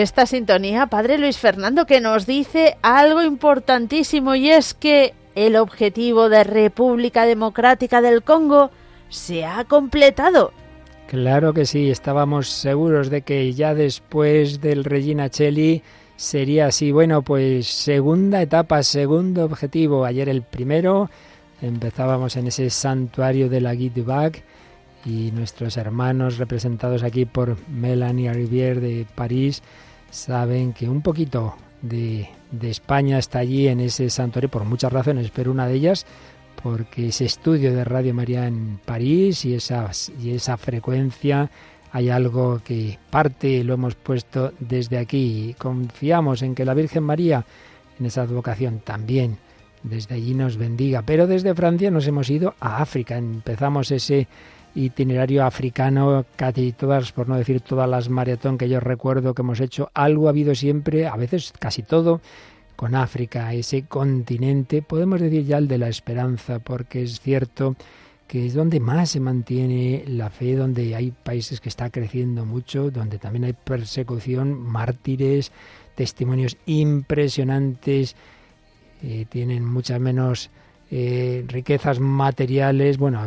esta sintonía, Padre Luis Fernando, que nos dice algo importantísimo y es que el objetivo de República Democrática del Congo se ha completado. Claro que sí, estábamos seguros de que ya después del Regina Cheli sería así. Bueno, pues segunda etapa, segundo objetivo. Ayer el primero, empezábamos en ese santuario de la Guide y nuestros hermanos representados aquí por Melanie Rivière de París saben que un poquito de, de, España está allí en ese santuario por muchas razones, pero una de ellas porque ese estudio de Radio María en París y esa, y esa frecuencia hay algo que parte lo hemos puesto desde aquí. Confiamos en que la Virgen María en esa advocación también desde allí nos bendiga. Pero desde Francia nos hemos ido a África. Empezamos ese itinerario africano, casi todas, por no decir todas las maratón que yo recuerdo que hemos hecho, algo ha habido siempre, a veces casi todo, con África, ese continente, podemos decir ya el de la esperanza, porque es cierto que es donde más se mantiene la fe, donde hay países que está creciendo mucho, donde también hay persecución, mártires, testimonios impresionantes, eh, tienen muchas menos eh, riquezas materiales, bueno,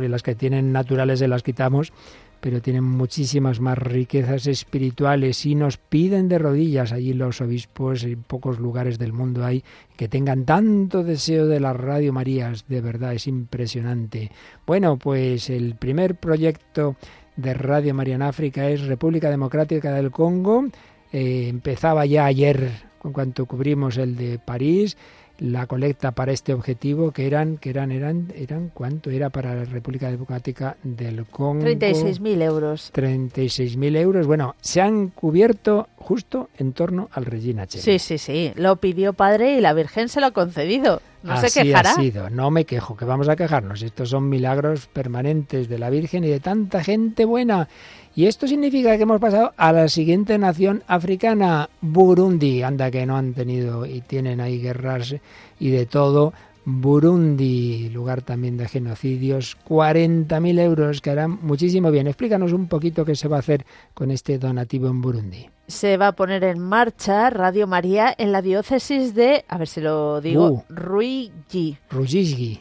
las que tienen naturales se las quitamos, pero tienen muchísimas más riquezas espirituales. Y nos piden de rodillas allí los obispos, en pocos lugares del mundo hay que tengan tanto deseo de las Radio Marías, de verdad es impresionante. Bueno, pues el primer proyecto de Radio María en África es República Democrática del Congo, eh, empezaba ya ayer en cuanto cubrimos el de París, la colecta para este objetivo que eran que eran eran eran cuánto era para la República Democrática del Congo 36.000 euros. 36.000 euros. Bueno se han cubierto justo en torno al Regina Cheli sí sí sí. Lo pidió padre y la Virgen se lo ha concedido. No se quejará ha sido. No me quejo que vamos a quejarnos. Estos son milagros permanentes de la Virgen y de tanta gente buena y esto significa que hemos pasado a la siguiente nación africana, Burundi. Anda que no han tenido y tienen ahí guerras y de todo. Burundi, lugar también de genocidios, 40.000 euros que harán muchísimo bien. Explícanos un poquito qué se va a hacer con este donativo en Burundi se va a poner en marcha Radio María en la diócesis de, a ver si lo digo, uh, Ruigi. Ruigi,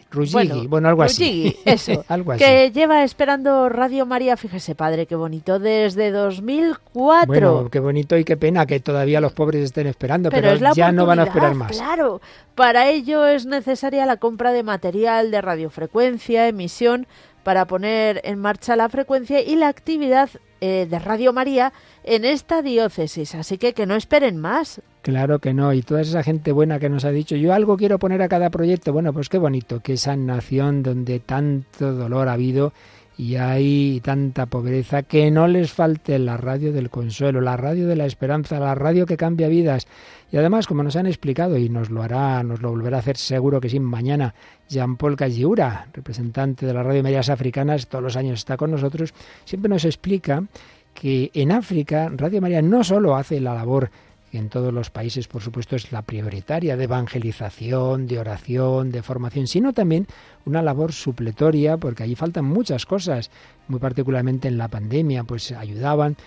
bueno, algo así. eso. algo así. Que lleva esperando Radio María, fíjese padre, qué bonito, desde 2004. Bueno, qué bonito y qué pena que todavía los pobres estén esperando, pero, ya no van a esperar más. Claro, para ello es necesaria la compra de material de radiofrecuencia, emisión, para poner en marcha la frecuencia y la actividad eh, de Radio María en esta diócesis. Así que que no esperen más. Claro que no, y toda esa gente buena que nos ha dicho, yo algo quiero poner a cada proyecto, bueno, pues qué bonito, que esa nación donde tanto dolor ha habido y hay tanta pobreza, que no les falte la radio del consuelo, la radio de la esperanza, la radio que cambia vidas. Y además, como nos han explicado, y nos lo hará, nos lo volverá a hacer seguro que sí mañana, Jean-Paul Cagiura, representante de la Radio Medias Africanas, todos los años está con nosotros, siempre nos explica que en África Radio María no solo hace la labor que en todos los países, por supuesto, es la prioritaria de evangelización, de oración, de formación, sino también una labor supletoria, porque allí faltan muchas cosas, muy particularmente en la pandemia, pues ayudaban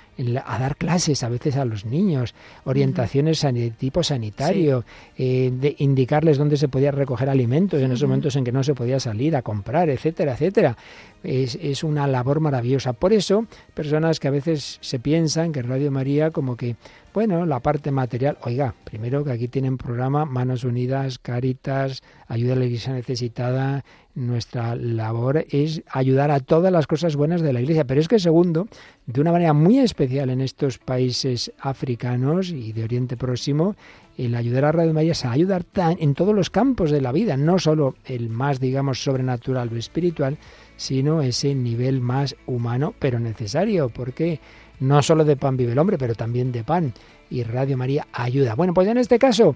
a dar clases a veces a los niños, orientaciones de tipo sanitario, eh, de indicarles dónde se podía recoger alimentos en esos momentos en que no se podía salir a comprar, etcétera, etcétera. Es, es una labor maravillosa. Por eso, personas que a veces se piensan que Radio María como que bueno, la parte material, oiga, primero que aquí tienen programa Manos Unidas, Caritas, Ayuda a la Iglesia Necesitada, nuestra labor es ayudar a todas las cosas buenas de la Iglesia, pero es que segundo, de una manera muy especial en estos países africanos y de Oriente Próximo, el ayudar a Radio María es ayudar en todos los campos de la vida, no solo el más, digamos, sobrenatural o espiritual, sino ese nivel más humano, pero necesario, porque no solo de pan vive el hombre, pero también de pan. Y Radio María ayuda. Bueno, pues en este caso,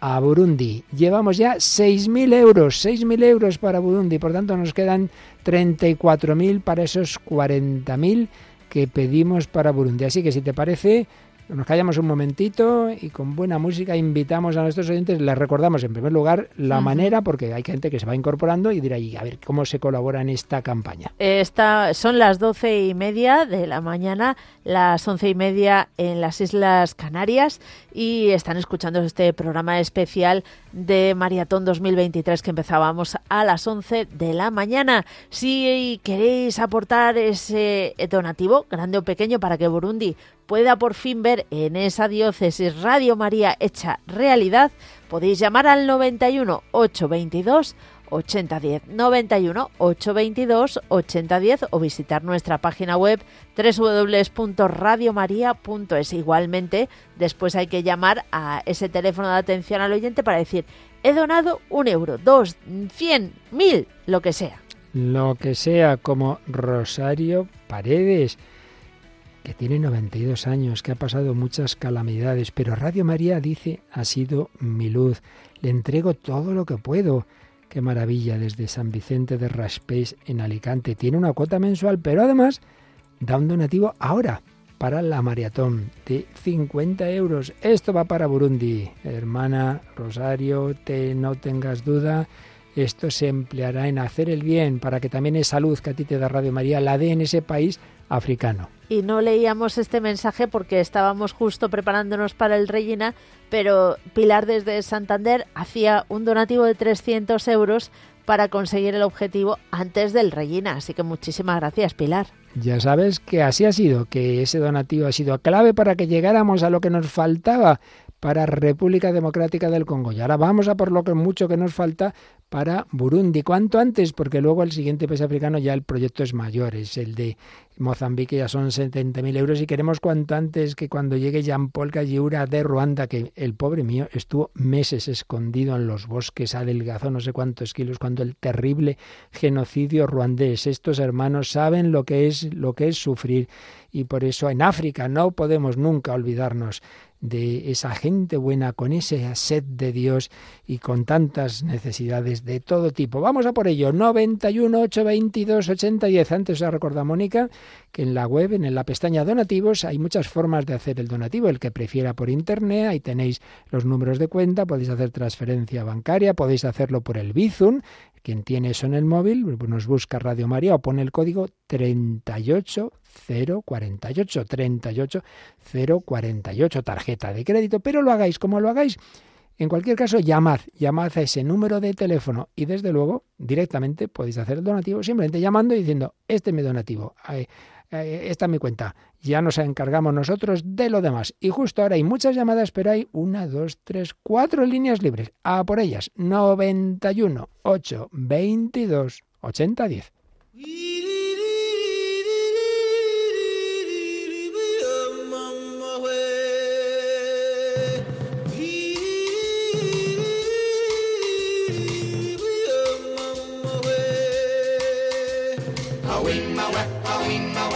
a Burundi. Llevamos ya 6.000 euros, 6.000 euros para Burundi. Por tanto, nos quedan 34.000 para esos 40.000 que pedimos para Burundi. Así que si te parece, nos callamos un momentito y con buena música invitamos a nuestros oyentes, les recordamos en primer lugar la manera, porque hay gente que se va incorporando y dirá, a ver, ¿cómo se colabora en esta campaña? Esta, son las doce y media de la mañana, las once y media en las Islas Canarias y están escuchando este programa especial de Maratón 2023 que empezábamos a las 11 de la mañana. Si queréis aportar ese donativo, grande o pequeño, para que Burundi pueda por fin ver en esa diócesis Radio María hecha realidad, podéis llamar al 91 822 8010 91 822 8010 o visitar nuestra página web www.radiomaria.es. Igualmente, después hay que llamar a ese teléfono de atención al oyente para decir he donado un euro, dos, cien, mil, lo que sea. Lo que sea, como Rosario Paredes que tiene 92 años, que ha pasado muchas calamidades, pero Radio María dice, ha sido mi luz, le entrego todo lo que puedo. Qué maravilla desde San Vicente de Raspés en Alicante. Tiene una cuota mensual, pero además da un donativo ahora para la maratón de 50 euros. Esto va para Burundi. Hermana Rosario, te, no tengas duda, esto se empleará en hacer el bien para que también esa luz que a ti te da Radio María la dé en ese país africano. Y no leíamos este mensaje porque estábamos justo preparándonos para el Regina, pero Pilar desde Santander hacía un donativo de 300 euros para conseguir el objetivo antes del Regina. Así que muchísimas gracias, Pilar. Ya sabes que así ha sido, que ese donativo ha sido clave para que llegáramos a lo que nos faltaba para República Democrática del Congo. Y ahora vamos a por lo que mucho que nos falta para Burundi. ¿Cuánto antes? Porque luego el siguiente país africano ya el proyecto es mayor, es el de Mozambique, ya son 70.000 euros y queremos cuanto antes que cuando llegue Jean Paul Kajiura de Ruanda, que el pobre mío estuvo meses escondido en los bosques, adelgazó no sé cuántos kilos, cuando el terrible genocidio ruandés. Estos hermanos saben lo que es, lo que es sufrir y por eso en África no podemos nunca olvidarnos de esa gente buena con esa sed de Dios y con tantas necesidades de todo tipo. Vamos a por ello. 91 822 8010. Antes os recordado Mónica que en la web, en la pestaña donativos, hay muchas formas de hacer el donativo. El que prefiera por internet, ahí tenéis los números de cuenta, podéis hacer transferencia bancaria, podéis hacerlo por el Bizum. Quien tiene eso en el móvil, pues nos busca Radio María o pone el código 38048, 38048, tarjeta de crédito, pero lo hagáis como lo hagáis. En cualquier caso, llamad, llamad a ese número de teléfono y desde luego directamente podéis hacer el donativo simplemente llamando y diciendo, este es mi donativo, esta es mi cuenta. Ya nos encargamos nosotros de lo demás. Y justo ahora hay muchas llamadas, pero hay una, dos, tres, cuatro líneas libres. A por ellas. 91 8 22 80 10. In the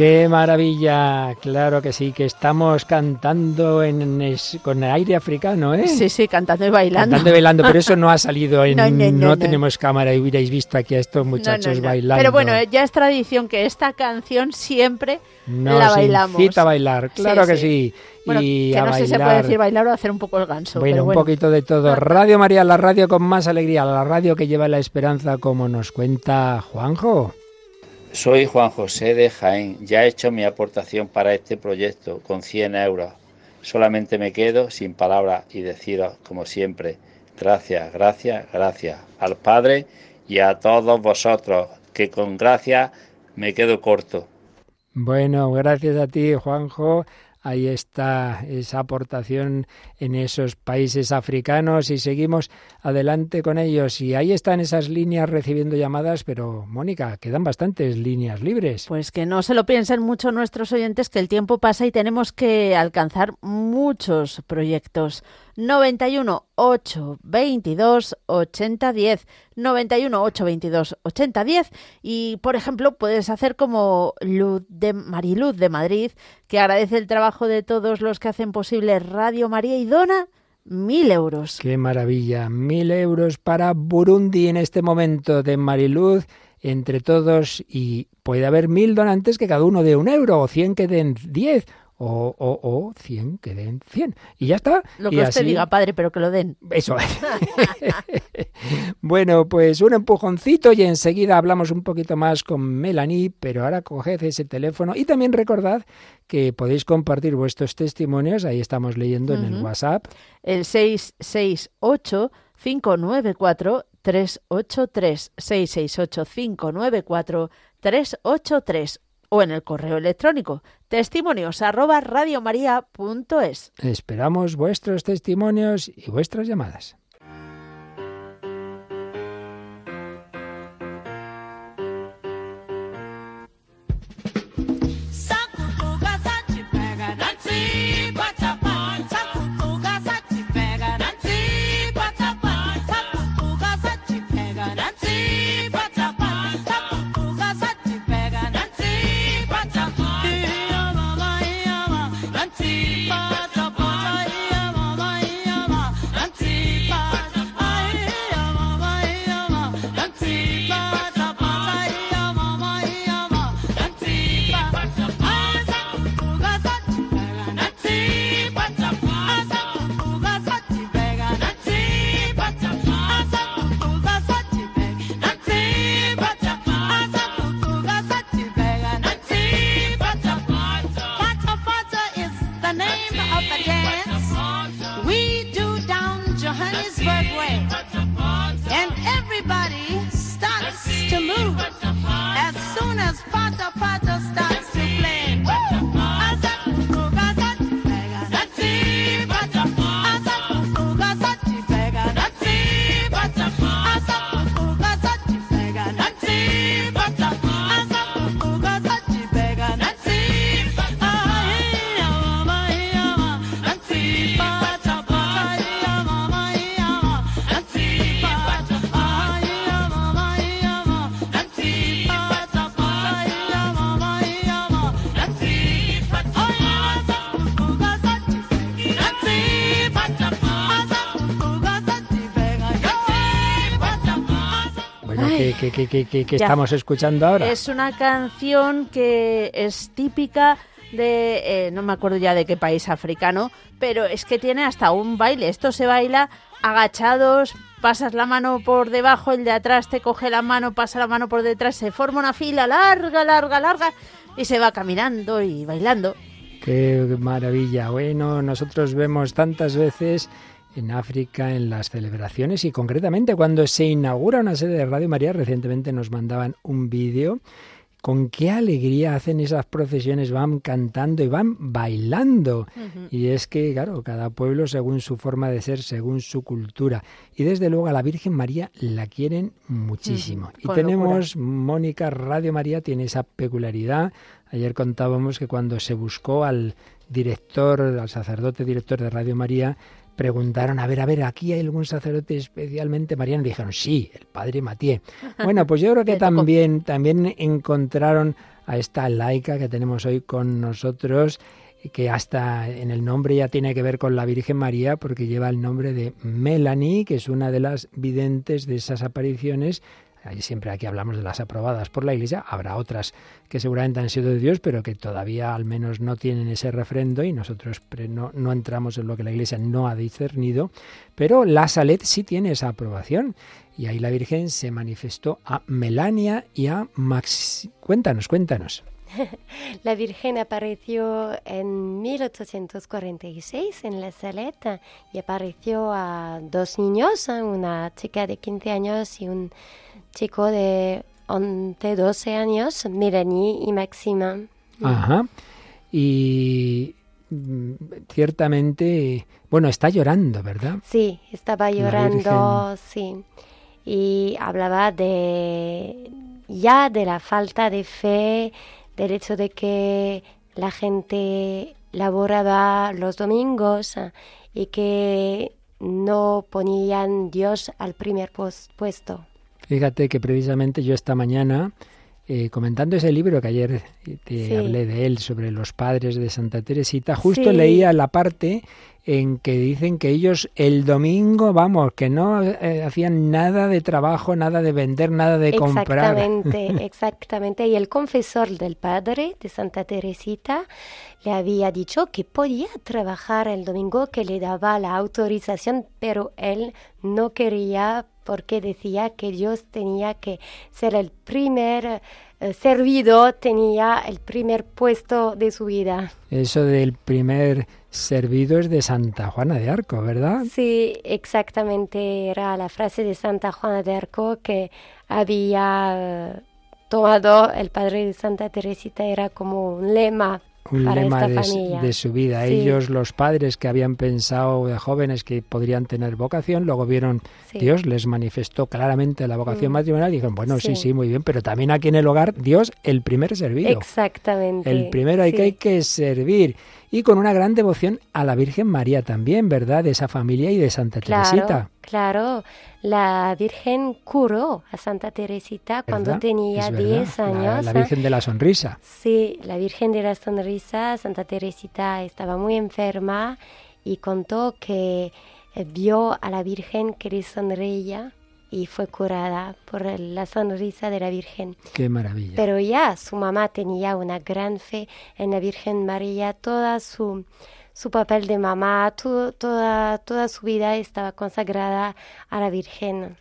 Qué maravilla, claro que sí, que estamos cantando en, es- con aire africano, ¿eh? Sí, sí, cantando y bailando. Cantando y bailando, pero eso no ha salido en... No, no, no, no. tenemos cámara y hubierais visto aquí a estos muchachos bailando. Pero bueno, ya es tradición que esta canción siempre Nos la bailamos. a bailar, claro Sí, que sí. sí. Bueno, y que no sé si se puede decir bailar o hacer un poco el ganso. Bueno, pero un poquito de todo. Radio María, la radio con más alegría, la radio que lleva la esperanza, como nos cuenta Juanjo. Soy Juan José de Jaén. Ya he hecho mi aportación para este proyecto con 100 euros. Solamente me quedo sin palabras y deciros, como siempre, gracias, gracias, gracias al Padre y a todos vosotros, que con gracias me quedo corto. Bueno, gracias a ti, Juanjo. Ahí está esa aportación en esos países africanos y seguimos adelante con ellos. Y ahí están esas líneas recibiendo llamadas, pero Mónica, quedan bastantes líneas libres. Pues que no se lo piensen mucho nuestros oyentes, que el tiempo pasa y tenemos que alcanzar muchos proyectos. 91 8 22 80 10 91 8 22 80 10 y por ejemplo puedes hacer como Luz de Mariluz de Madrid que agradece el trabajo de todos los que hacen posible Radio María y dona mil euros. Qué maravilla. Mil euros para Burundi en este momento de Mariluz entre todos y puede haber mil donantes que cada uno dé un euro o cien que den diez o, o, o cien que den cien. Y ya está. Lo Y que usted así- diga, padre, pero que lo den. Eso bueno, pues un empujoncito y enseguida hablamos un poquito más con Melanie, pero ahora coged ese teléfono y también recordad que podéis compartir vuestros testimonios, ahí estamos leyendo en el. WhatsApp, el 668-594-383, 668-594-383 o en el correo electrónico testimonios arroba. Esperamos vuestros testimonios y vuestras llamadas. Ay. ¿qué, qué- qué- qué- qué- qué Ya. estamos escuchando ahora? Es una canción que es típica de, eh, no me acuerdo ya de qué país africano, pero es que tiene hasta un baile. Esto se baila agachados, pasas la mano por debajo, el de atrás te coge la mano, pasa la mano por detrás, se forma una fila larga, larga, larga y se va caminando y bailando. Qué maravilla. Bueno, nosotros vemos tantas veces en África en las celebraciones y concretamente cuando se inaugura una sede de Radio María, recientemente nos mandaban un vídeo. Con qué alegría hacen esas procesiones, van cantando y van bailando. Y es que, claro, cada pueblo según su forma de ser, según su cultura. Y desde luego a la Virgen María la quieren muchísimo. Y con tenemos, Mónica, Radio María tiene esa peculiaridad. Ayer contábamos que cuando se buscó al director, al sacerdote director de Radio María, preguntaron, a ver, a ver, aquí hay algún sacerdote especialmente mariano. Dijeron, sí, el padre Matié. Bueno, pues yo creo que también, también encontraron a esta laica que tenemos hoy con nosotros, que hasta en el nombre ya tiene que ver con la Virgen María, porque lleva el nombre de Melanie, que es una de las videntes de esas apariciones. Siempre aquí hablamos de las aprobadas por la Iglesia. Habrá otras que seguramente han sido de Dios, pero que todavía al menos no tienen ese refrendo y nosotros no, no entramos en lo que la Iglesia no ha discernido. Pero la Salet sí tiene esa aprobación. Y ahí la Virgen se manifestó a Melania y a Max. Cuéntanos, cuéntanos. La Virgen apareció en 1846 en La Saleta y apareció a dos niños, una chica de 15 años y un chico de 11, 12 años, Melanie y Maxima. Ajá. Y mm, ciertamente, bueno, está llorando, ¿verdad? Sí, estaba llorando, sí. Y hablaba de ya de la falta de fe, del hecho de que la gente laboraba los domingos ah, y que no ponían Dios al primer puesto. Fíjate que precisamente yo esta mañana, eh, comentando ese libro que ayer te Sí. hablé de él sobre los padres de Santa Teresita, justo Sí. leía la parte en que dicen que ellos el domingo, vamos, que no eh, hacían nada de trabajo, nada de vender, nada de comprar. Exactamente, exactamente. Y el confesor del padre de Santa Teresita le había dicho que podía trabajar el domingo, que le daba la autorización, pero él no quería porque decía que Dios tenía que ser el primer eh, servido, tenía el primer puesto de su vida. Eso del primer servido es de Santa Juana de Arco, ¿verdad? Sí, exactamente. Era la frase de Santa Juana de Arco que había eh, tomado el padre de Santa Teresita. Era como un lema un para lema esta de, su- familia. de su vida. Sí. Ellos, los padres que habían pensado de jóvenes que podrían tener vocación, luego vieron Sí. Dios les manifestó claramente la vocación Mm. matrimonial y dijeron, bueno, sí. Sí. sí, muy bien, pero también aquí en el hogar, Dios, el primer servido. Exactamente. El primero hay que hay que servir. Y con una gran devoción a la Virgen María también, ¿verdad? De esa familia y de Santa Claro, Teresita. claro. La Virgen curó a Santa Teresita cuando ¿verdad? tenía Es verdad, 10 la- años. La, Virgen de la Sonrisa. Sí, la Virgen de la Sonrisa, Santa Teresita estaba muy enferma y contó que eh, vio a la Virgen que le sonreía y fue curada por la sonrisa de la Virgen. Qué maravilla. Pero ya su mamá tenía una gran fe en la Virgen María, toda su, su papel de mamá, toda, toda su vida estaba consagrada a la Virgen.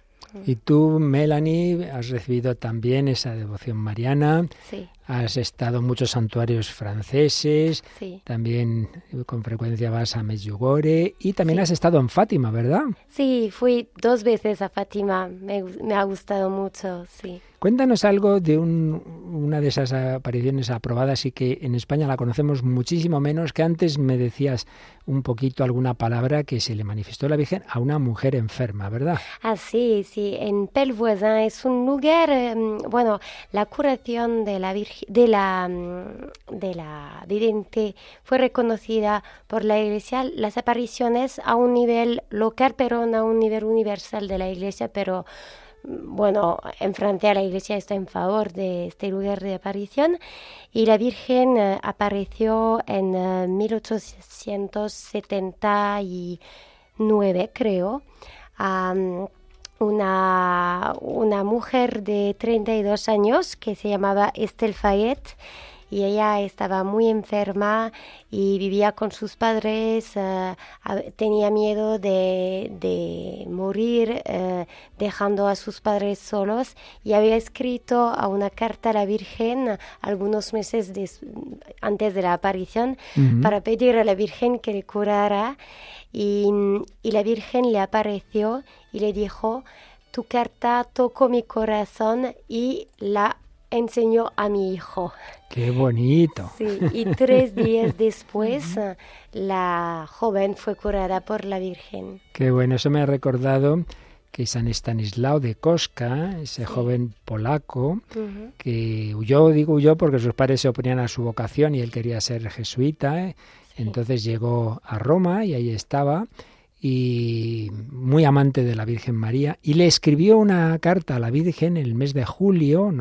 Y tú, Melanie, has recibido también esa devoción mariana. Sí, Has estado en muchos santuarios franceses, sí. también eh, con frecuencia vas a Medjugorje y también Sí. has estado en Fátima, ¿verdad? Sí, fui dos veces a Fátima, me, me ha gustado mucho, sí. Cuéntanos algo de un- una de esas apariciones aprobadas y que en España la conocemos muchísimo menos, que antes me decías un poquito alguna palabra que se le manifestó la Virgen a una mujer enferma, ¿verdad? Ah, sí, sí, en Pelvoisin es un lugar, em, bueno, la curación de la Virgen, de la, mm, de la vidente fue reconocida por la Iglesia, las apariciones a un nivel local, pero no a un nivel universal de la Iglesia, pero bueno, en Francia la Iglesia está en favor de este lugar de aparición y la Virgen eh, apareció en eh, 1879, creo. am, una, una mujer de 32 años que se llamaba Estelle Fayette y ella estaba muy enferma y vivía con sus padres, eh, tenía miedo de, de morir eh, dejando a sus padres solos y había escrito a una carta a la Virgen algunos meses antes de la aparición para pedir a la Virgen que le curara y, y la Virgen le apareció y le dijo, tu carta tocó mi corazón y la enseñó a mi hijo. Qué bonito. Sí, y tres días después la joven fue curada por la Virgen. Qué bueno, eso me ha recordado que San Estanislao de Koska, ese joven polaco, que huyó, digo huyó porque sus padres se oponían a su vocación y él quería ser jesuita, ¿eh? entonces llegó a Roma y ahí estaba y muy amante de la Virgen María, y le escribió una carta a la Virgen en el mes de julio,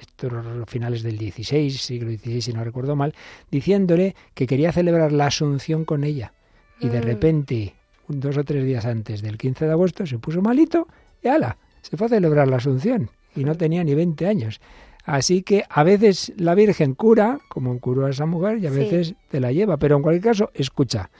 estos finales del XVI, siglo XVI, si no recuerdo mal, diciéndole que quería celebrar la Asunción con ella. Y de Mm. repente, dos o tres días antes del 15 de agosto, se puso malito y ala, se fue a celebrar la Asunción y no tenía ni 20 años. Así que a veces la Virgen cura, como curó a esa mujer, y a Sí. veces te la lleva, pero en cualquier caso, escucha.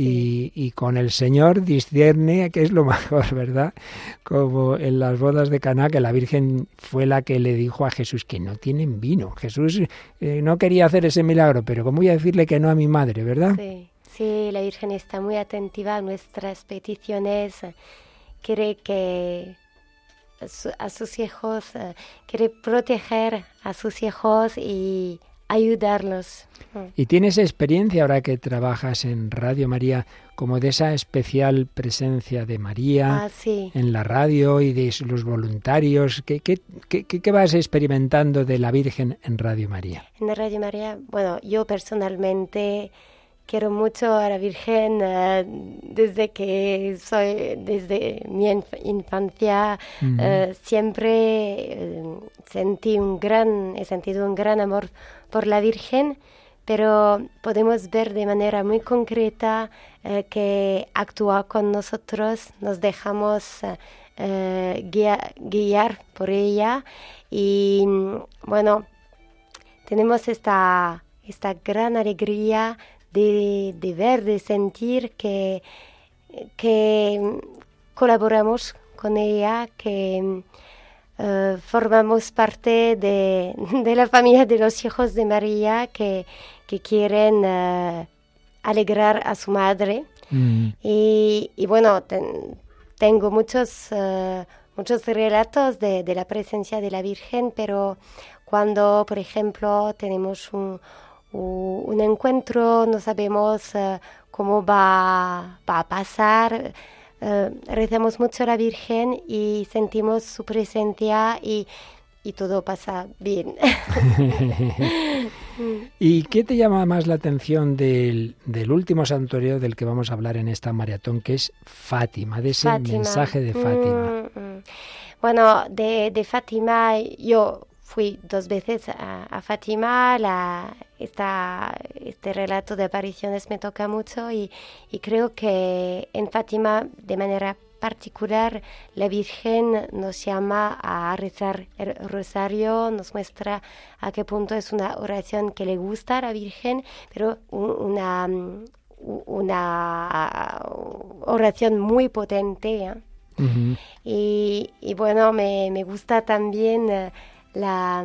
Y, y con el Señor discierne que es lo mejor, ¿verdad? Como en las bodas de Caná, que la Virgen fue la que le dijo a Jesús que no tienen vino. Jesús eh, no quería hacer ese milagro, pero ¿cómo voy a decirle que no a mi madre, verdad? Sí, sí, la Virgen está muy atentiva a nuestras peticiones. Quiere que a, su- a sus hijos, eh, quiere proteger a sus hijos y ayudarlos. Y tienes experiencia ahora que trabajas en Radio María, como de esa especial presencia de María Ah, sí. en la radio y de los voluntarios. ¿Qué, qué, qué, qué- qué vas experimentando de la Virgen en Radio María? En Radio María, bueno, yo personalmente quiero mucho a la Virgen eh, desde que soy, desde mi inf- infancia, eh, siempre eh, sentí un gran, he sentido un gran amor por la Virgen, pero podemos ver de manera muy concreta eh, que actúa con nosotros, nos dejamos eh, eh, guia- guiar por ella y bueno, tenemos esta, esta gran alegría de, de ver, de sentir que, que colaboramos con ella, que eh, formamos parte de, de la familia de los hijos de María que, que quieren eh, alegrar a su madre. Mm. Y, y bueno, ten- tengo muchos, eh, muchos relatos de, de la presencia de la Virgen, pero cuando, por ejemplo, tenemos un, un encuentro, no sabemos cómo va, va a pasar, eh, rezamos mucho a la Virgen y sentimos su presencia y, y todo pasa bien. ¿Y qué te llama más la atención del, del último santuario del que vamos a hablar en esta maratón, que es Fátima, de ese Fátima. mensaje de Fátima? Mm, mm. Bueno, de, de Fátima yo fui dos veces a, a Fátima, la, esta, este relato de apariciones me toca mucho y, y creo que en Fátima de manera particular la Virgen nos llama a rezar el rosario, nos muestra a qué punto es una oración que le gusta a la Virgen, pero un- una, una oración muy potente. ¿eh? Y, y bueno, me, me gusta también eh, la,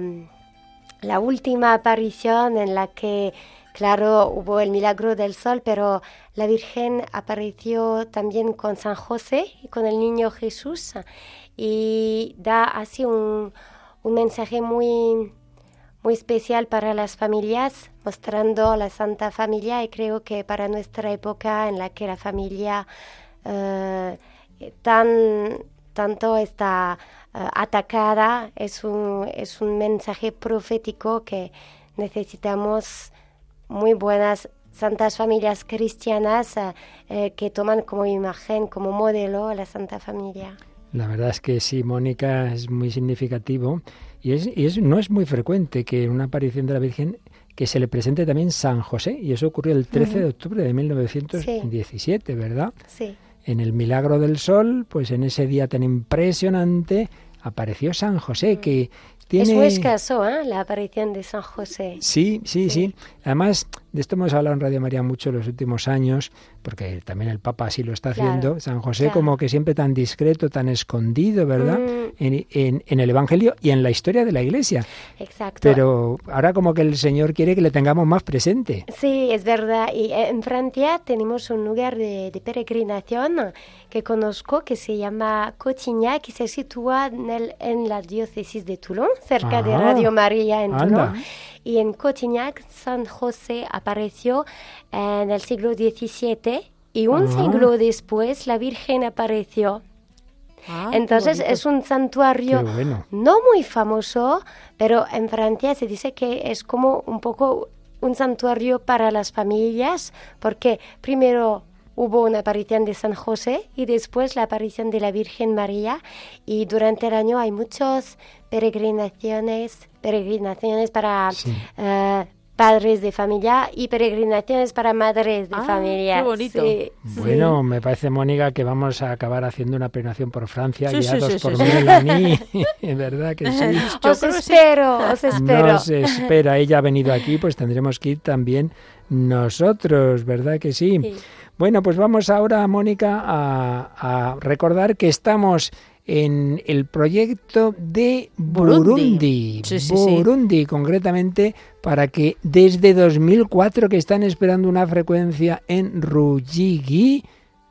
la última aparición en la que, claro, hubo el milagro del sol, pero la Virgen apareció también con San José y con el niño Jesús y da así un, un mensaje muy, muy especial para las familias, mostrando la Santa Familia y creo que para nuestra época en la que la familia eh, tan, tanto está atacada, es un, es un mensaje profético que necesitamos muy buenas santas familias cristianas eh, eh, que toman como imagen, como modelo a la Santa Familia. La verdad es que sí, Mónica, es muy significativo y, es, y es, no es muy frecuente que en una aparición de la Virgen que se le presente también San José, y eso ocurrió el 13 de octubre de 1917, ¿verdad? Sí, En el Milagro del Sol, pues en ese día tan impresionante apareció San José, que tiene... es muy escaso ¿eh? la aparición de San José. Sí, sí, sí, Además, de esto hemos hablado en Radio María mucho en los últimos años, porque también el Papa así lo está Claro, haciendo. San José claro. como que siempre tan discreto, tan escondido, ¿verdad? Mm. En, en- en el Evangelio y en la historia de la Iglesia. Exacto. Pero ahora como que el Señor quiere que le tengamos más presente. Sí, es verdad. Y en Francia tenemos un lugar de, de peregrinación que conozco que se llama Cotignac, que se sitúa en, el- en la diócesis de Toulon, cerca de Ah, Radio María en anda. Toulon. Y en Cotignac, San José apareció en el siglo XVII y un Ah. siglo después la Virgen apareció. Ah, Entonces es un santuario bueno. no muy famoso, pero en Francia se dice que es como un poco un santuario para las familias, porque primero hubo una aparición de San José y después la aparición de la Virgen María y durante el año hay muchas peregrinaciones, peregrinaciones para Sí. eh, padres de familia y peregrinaciones para madres de Ah, familia. qué bonito. Sí, sí. Bueno, me parece, Mónica, que vamos a acabar haciendo una peregrinación por Francia, Sí, guiados sí, sí, por sí. Melanie. ¿Verdad que sí? Yo Os espero, os espero. Nos espera, ella ha venido aquí, pues tendremos que ir también nosotros, ¿verdad que sí? Sí. Bueno, pues vamos ahora, Mónica, a, a recordar que estamos en el proyecto de Burundi. Burundi. Sí, sí, sí. Burundi, concretamente, para que desde 2004 que están esperando una frecuencia en Ruyigi,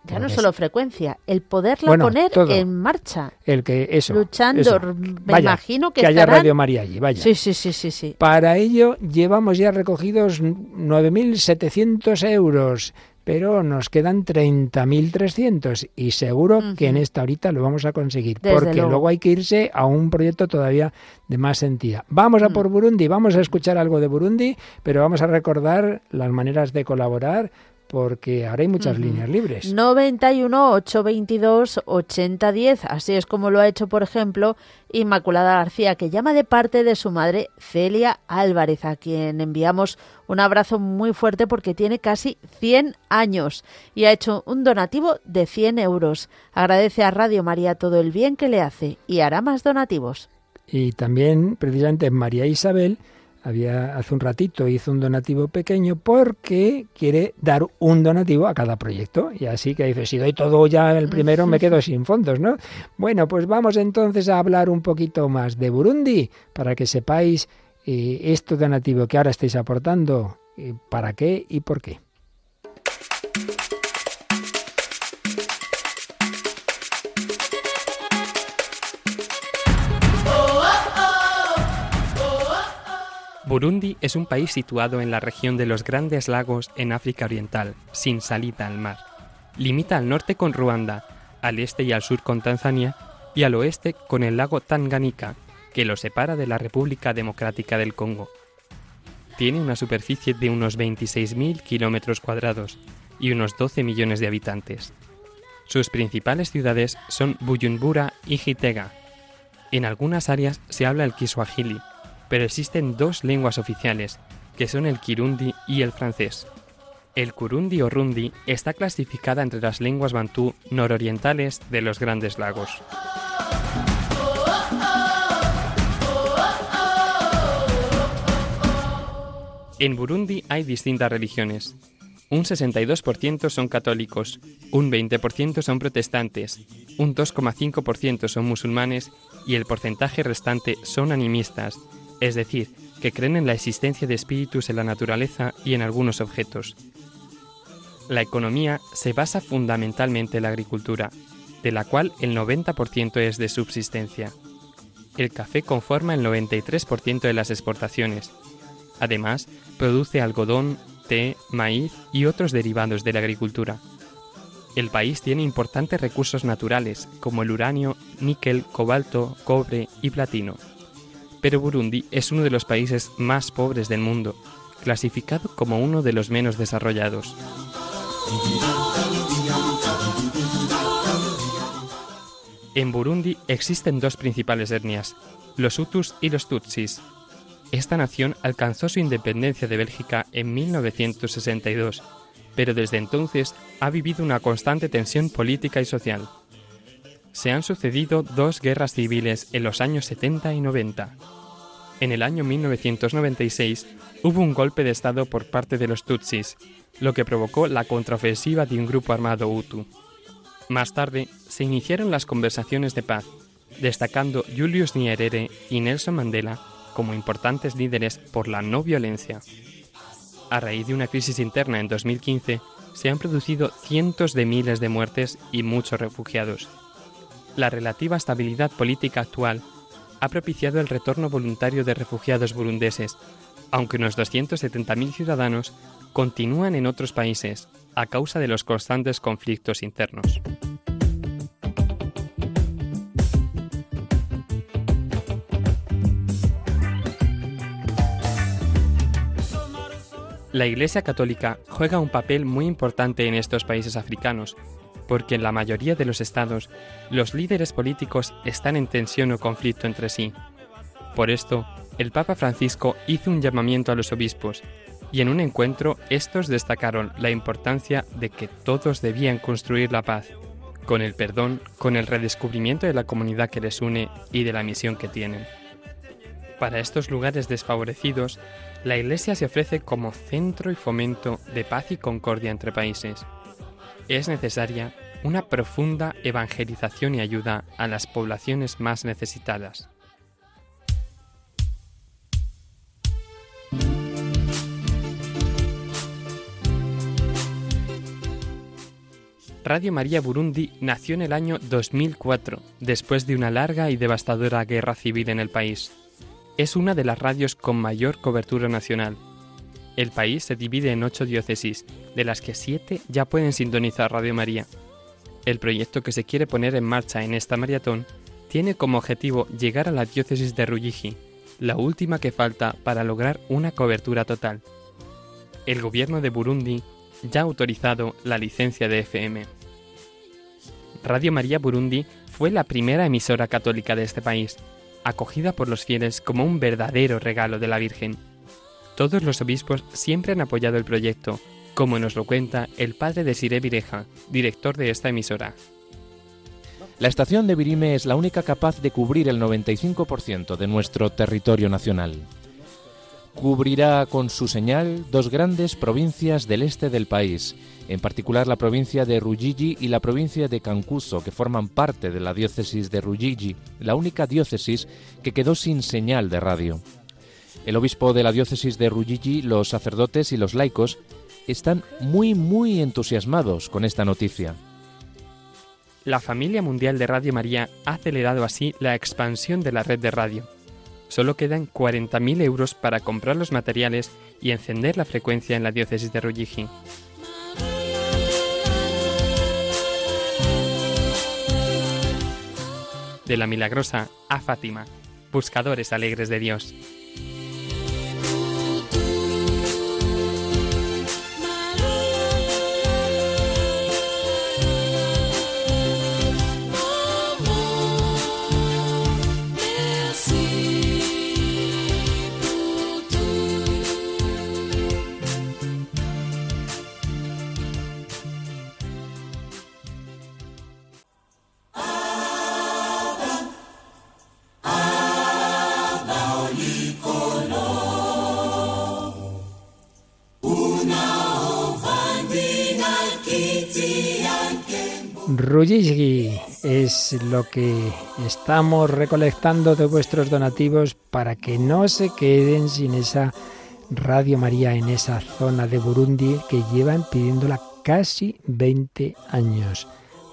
Ya no solo frecuencia, el poderla Bueno, poner todo. en marcha. el que eso, Luchando, eso. me Vaya, imagino que, que haya Radio María allí, vaya. Sí, sí, sí, sí, sí. Para ello llevamos ya recogidos 9.700 euros, pero nos quedan 30.300 y seguro que en esta horita lo vamos a conseguir, Desde porque luego. luego hay que irse a un proyecto todavía de más entidad. Vamos a Mm. por Burundi, vamos a escuchar algo de Burundi, pero vamos a recordar las maneras de colaborar porque ahora hay muchas líneas libres. 91 822 8010. Así es como lo ha hecho, por ejemplo, Inmaculada García, que llama de parte de su madre Celia Álvarez, a quien enviamos un abrazo muy fuerte porque tiene casi 100 años y ha hecho un donativo de 100 euros. Agradece a Radio María todo el bien que le hace y hará más donativos. Y también, precisamente, María Isabel había hace un ratito hizo un donativo pequeño porque quiere dar un donativo a cada proyecto. Y así que dice, si doy todo ya el primero me quedo sin fondos, ¿no? Bueno, pues vamos entonces a hablar un poquito más de Burundi para que sepáis eh, este donativo que ahora estáis aportando, eh, para qué y por qué. Burundi es un país situado en la región de los Grandes Lagos en África Oriental, sin salida al mar. Limita al norte con Ruanda, al este y al sur con Tanzania y al oeste con el lago Tanganika, que lo separa de la República Democrática del Congo. Tiene una superficie de unos 26.000 kilómetros cuadrados y unos 12 millones de habitantes. Sus principales ciudades son Bujumbura y Gitega. En algunas áreas se habla el Kiswahili, pero existen dos lenguas oficiales, que son el kirundi y el francés. El kurundi o rundi está clasificada entre las lenguas bantú nororientales de los Grandes Lagos. En Burundi hay distintas religiones. Un 62% son católicos, un 20% son protestantes, un 2,5% son musulmanes y el porcentaje restante son animistas, es decir, que creen en la existencia de espíritus en la naturaleza y en algunos objetos. La economía se basa fundamentalmente en la agricultura, de la cual el 90% es de subsistencia. El café conforma el 93% de las exportaciones. Además, produce algodón, té, maíz y otros derivados de la agricultura. El país tiene importantes recursos naturales como el uranio, níquel, cobalto, cobre y platino. Pero Burundi es uno de los países más pobres del mundo, clasificado como uno de los menos desarrollados. En Burundi existen dos principales etnias, los Hutus y los Tutsis. Esta nación alcanzó su independencia de Bélgica en 1962, pero desde entonces ha vivido una constante tensión política y social. Se han sucedido dos guerras civiles en los años 70 y 90. En el año 1996 hubo un golpe de Estado por parte de los Tutsis, lo que provocó la contraofensiva de un grupo armado Hutu. Más tarde se iniciaron las conversaciones de paz, destacando Julius Nyerere y Nelson Mandela como importantes líderes por la no violencia. A raíz de una crisis interna en 2015, se han producido cientos de miles de muertes y muchos refugiados. La relativa estabilidad política actual ha propiciado el retorno voluntario de refugiados burundeses, aunque unos 270.000 ciudadanos continúan en otros países a causa de los constantes conflictos internos. La Iglesia Católica juega un papel muy importante en estos países africanos, porque en la mayoría de los estados los líderes políticos están en tensión o conflicto entre sí. Por esto, el Papa Francisco hizo un llamamiento a los obispos, y en un encuentro estos destacaron la importancia de que todos debían construir la paz, con el perdón, con el redescubrimiento de la comunidad que les une y de la misión que tienen. Para estos lugares desfavorecidos, la Iglesia se ofrece como centro y fomento de paz y concordia entre países. Es necesaria una profunda evangelización y ayuda a las poblaciones más necesitadas. Radio María Burundi nació en el año 2004, después de una larga y devastadora guerra civil en el país. Es una de las radios con mayor cobertura nacional. El país se divide en ocho diócesis, de las que siete ya pueden sintonizar Radio María. El proyecto que se quiere poner en marcha en esta maratón tiene como objetivo llegar a la diócesis de Ruyigi, la última que falta para lograr una cobertura total. El gobierno de Burundi ya ha autorizado la licencia de FM. Radio María Burundi fue la primera emisora católica de este país, acogida por los fieles como un verdadero regalo de la Virgen. Todos los obispos siempre han apoyado el proyecto, como nos lo cuenta el padre de Siré Vireja, director de esta emisora. La estación de Birime es la única capaz de cubrir el 95% de nuestro territorio nacional. Cubrirá con su señal dos grandes provincias del este del país, en particular la provincia de Ruyigi y la provincia de Cancuso, que forman parte de la diócesis de Ruyigi, la única diócesis que quedó sin señal de radio. El obispo de la diócesis de Ruyigi, los sacerdotes y los laicos están muy muy entusiasmados con esta noticia. La familia mundial de Radio María ha acelerado así la expansión de la red de radio. Solo quedan 40.000 euros para comprar los materiales y encender la frecuencia en la diócesis de Ruyigi. De la milagrosa a Fátima, buscadores alegres de Dios. Es lo que estamos recolectando de vuestros donativos para que no se queden sin esa Radio María en esa zona de Burundi que llevan pidiéndola casi 20 años.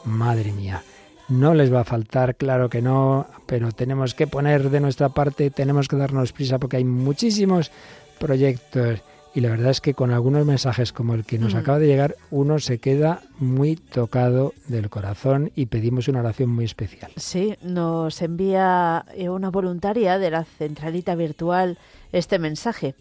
Madre mía, no les va a faltar, claro que no, pero tenemos que poner de nuestra parte, tenemos que darnos prisa porque hay muchísimos proyectos y la verdad es que con algunos mensajes como el que nos Mm. acaba de llegar, uno se queda muy tocado del corazón y pedimos una oración muy especial. Sí, nos envía eh, una voluntaria de la centralita virtual este mensaje.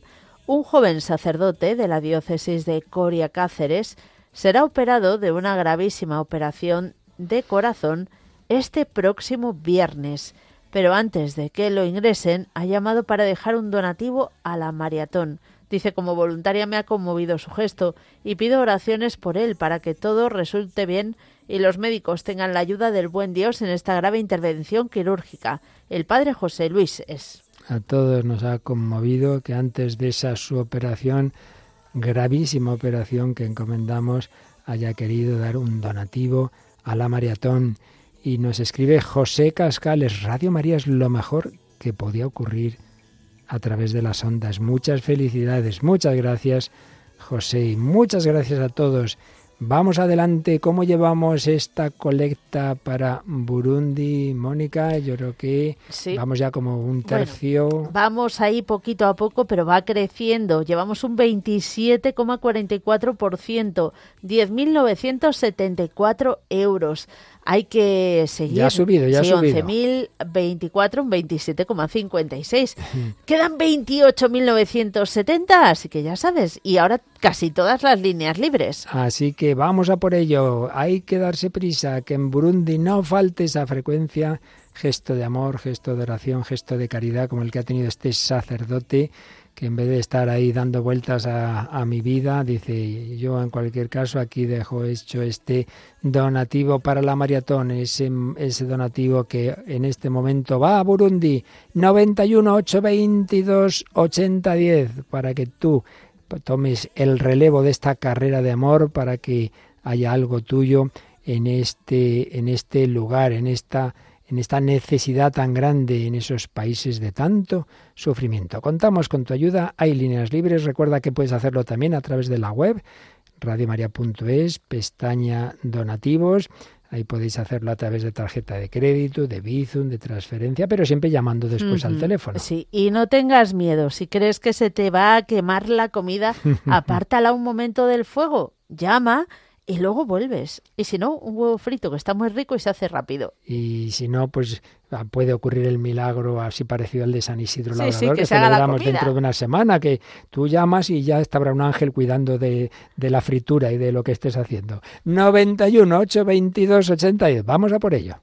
Un joven sacerdote de la diócesis de Coria Cáceres será operado de una gravísima operación de corazón este próximo viernes. Pero antes de que lo ingresen, ha llamado para dejar un donativo a la maratón. Dice, como voluntaria me ha conmovido su gesto y pido oraciones por él para que todo resulte bien y los médicos tengan la ayuda del buen Dios en esta grave intervención quirúrgica. El padre José Luis es. A todos nos ha conmovido que antes de esa su operación, gravísima operación que encomendamos, haya querido dar un donativo a la maratón. Y nos escribe José Cascales, Radio María es lo mejor que podía ocurrir a través de las ondas. Muchas felicidades, muchas gracias José y muchas gracias a todos. Vamos adelante, ¿cómo llevamos esta colecta para Burundi, Mónica? Yo creo que Sí. vamos ya como un tercio. Vamos ahí poquito a poco, pero va creciendo. Llevamos un 27,44%, 10.974 euros. Hay que seguir. Ya ha subido, ya ha sí, subido. 11.024, un 27,56. Quedan 28.970, así que ya sabes. Y ahora casi todas las líneas libres. Así que vamos a por ello. Hay que darse prisa, que en Burundi no falte esa frecuencia, gesto de amor, gesto de oración, gesto de caridad, como el que ha tenido este sacerdote, que en vez de estar ahí dando vueltas a, mi vida, dice, yo en cualquier caso aquí dejo hecho este donativo para la maratón, ese, ese donativo que en este momento va a Burundi, 91 822 8010, para que tú tomes el relevo de esta carrera de amor para que haya algo tuyo en este en este lugar, en esta en esta necesidad tan grande en esos países de tanto sufrimiento. Contamos con tu ayuda, hay líneas libres, recuerda que puedes hacerlo también a través de la web radiomaria.es, pestaña donativos, ahí podéis hacerlo a través de tarjeta de crédito, de Bizum, de transferencia, pero siempre llamando después al teléfono. Sí, y no tengas miedo. Si crees que se te va a quemar la comida, apártala un momento del fuego, llama y luego vuelves. Y si no, un huevo frito que está muy rico y se hace rápido. Y si no, pues ah, puede ocurrir el milagro así parecido al de San Isidro Sí, Labrador, sí, que que se haga la celebramos dentro de una semana, que tú llamas y ya estará un ángel cuidando de, de la fritura y de lo que estés haciendo. 91 822 8010. Vamos a por ello.